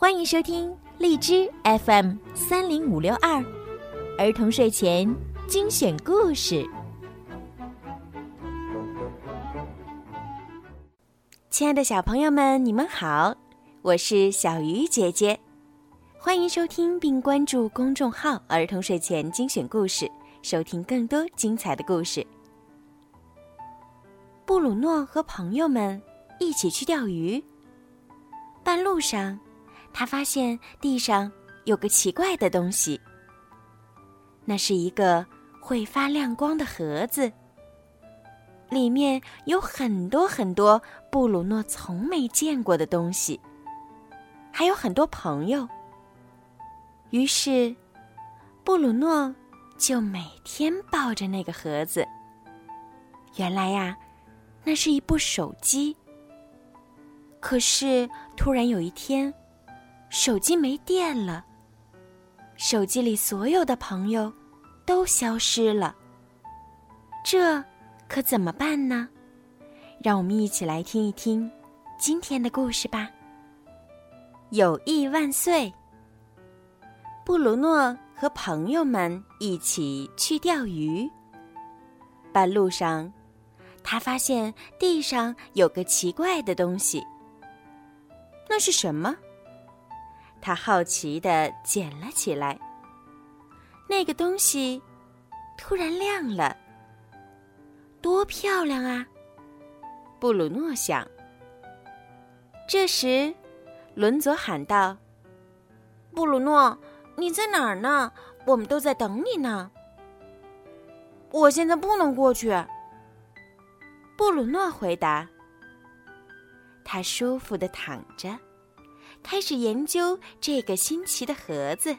欢迎收听荔枝 FM 三零五六二儿童睡前精选故事。亲爱的小朋友们，你们好，我是小鱼姐姐，欢迎收听并关注公众号“儿童睡前精选故事”，收听更多精彩的故事。布鲁诺和朋友们一起去钓鱼，半路上，他发现地上有个奇怪的东西。那是一个会发亮光的盒子，里面有很多很多布鲁诺从没见过的东西，还有很多朋友。于是，布鲁诺就每天抱着那个盒子。原来呀。那是一部手机。可是突然有一天，手机没电了，手机里所有的朋友都消失了。这可怎么办呢？让我们一起来听一听今天的故事吧。友谊万岁！布鲁诺和朋友们一起去钓鱼，半路上。他发现地上有个奇怪的东西，那是什么？他好奇地捡了起来。那个东西突然亮了，多漂亮啊！布鲁诺想。这时，伦佐喊道：“布鲁诺，你在哪儿呢？我们都在等你呢。我现在不能过去。”布鲁诺回答：“他舒服的躺着，开始研究这个新奇的盒子。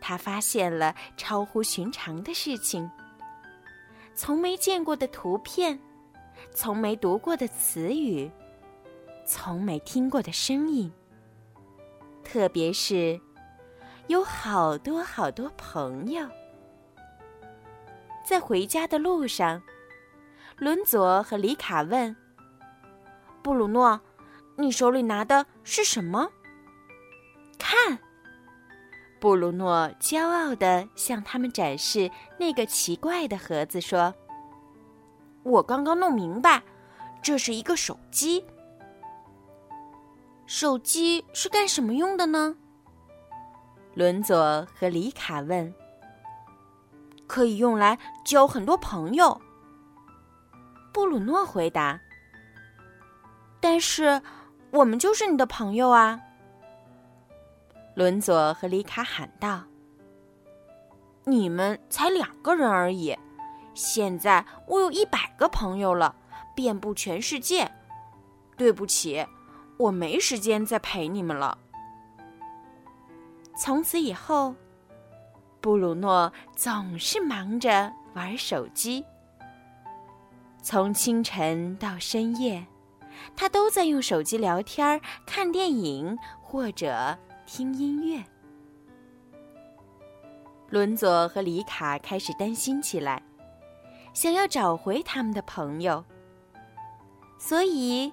他发现了超乎寻常的事情：从没见过的图片，从没读过的词语，从没听过的声音。特别是，有好多好多朋友。在回家的路上。”伦佐和里卡问：“布鲁诺，你手里拿的是什么？”看，布鲁诺骄傲地向他们展示那个奇怪的盒子，说：“我刚刚弄明白，这是一个手机。手机是干什么用的呢？”伦佐和里卡问：“可以用来交很多朋友。”布鲁诺回答：“但是，我们就是你的朋友啊。”伦佐和里卡喊道：“你们才两个人而已，现在我有一百个朋友了，遍布全世界。对不起，我没时间再陪你们了。”从此以后，布鲁诺总是忙着玩手机。从清晨到深夜，他都在用手机聊天、看电影或者听音乐。伦佐和里卡开始担心起来，想要找回他们的朋友，所以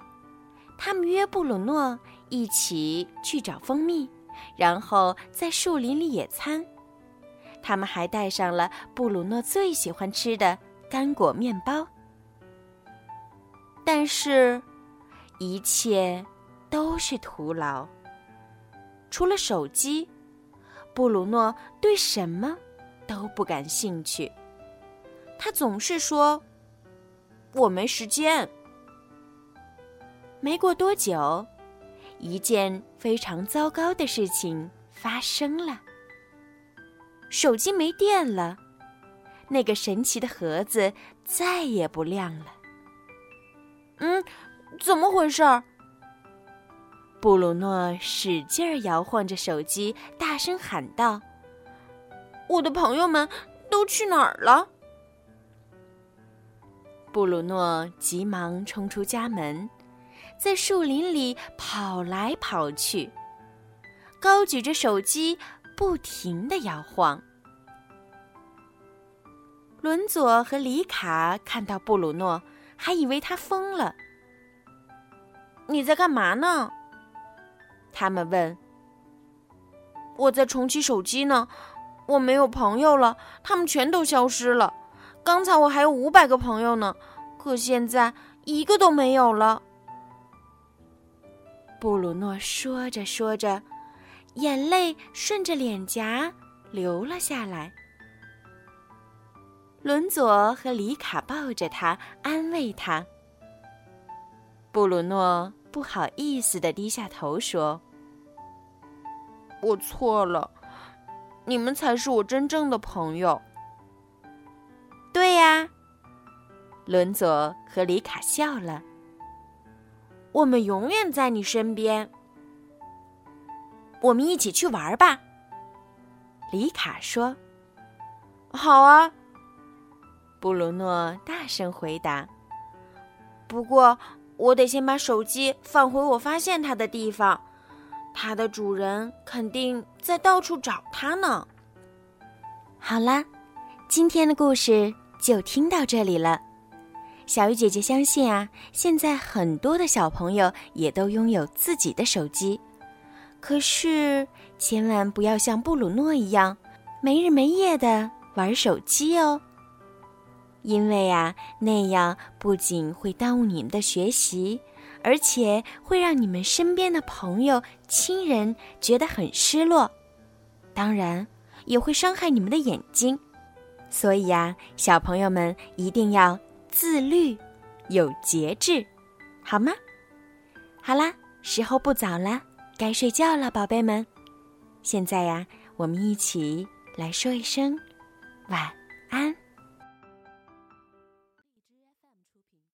他们约布鲁诺一起去找蜂蜜，然后在树林里野餐。他们还带上了布鲁诺最喜欢吃的干果面包。但是，一切都是徒劳。除了手机，布鲁诺对什么都不感兴趣。他总是说：“我没时间。”没过多久，一件非常糟糕的事情发生了：手机没电了，那个神奇的盒子再也不亮了。嗯，怎么回事儿？布鲁诺使劲儿摇晃着手机，大声喊道：“我的朋友们都去哪儿了？”布鲁诺急忙冲出家门，在树林里跑来跑去，高举着手机，不停的摇晃。伦佐和里卡看到布鲁诺。还以为他疯了。你在干嘛呢？他们问：“我在重启手机呢，我没有朋友了，他们全都消失了。刚才我还有五百个朋友呢，可现在一个都没有了。”布鲁诺说着说着，眼泪顺着脸颊流了下来。伦佐和里卡抱着他，安慰他。布鲁诺不好意思的低下头说：“我错了，你们才是我真正的朋友。”对呀，伦佐和里卡笑了。我们永远在你身边。我们一起去玩吧，里卡说。“好啊。”布鲁诺大声回答。不过，我得先把手机放回我发现它的地方，它的主人肯定在到处找它呢。好啦，今天的故事就听到这里了。小鱼姐姐相信啊，现在很多的小朋友也都拥有自己的手机，可是千万不要像布鲁诺一样没日没夜的玩手机哦。因为呀，那样不仅会耽误你们的学习，而且会让你们身边的朋友、亲人觉得很失落，当然也会伤害你们的眼睛。所以呀，小朋友们一定要自律，有节制，好吗？好啦，时候不早了，该睡觉了，宝贝们。现在呀，我们一起来说一声晚安。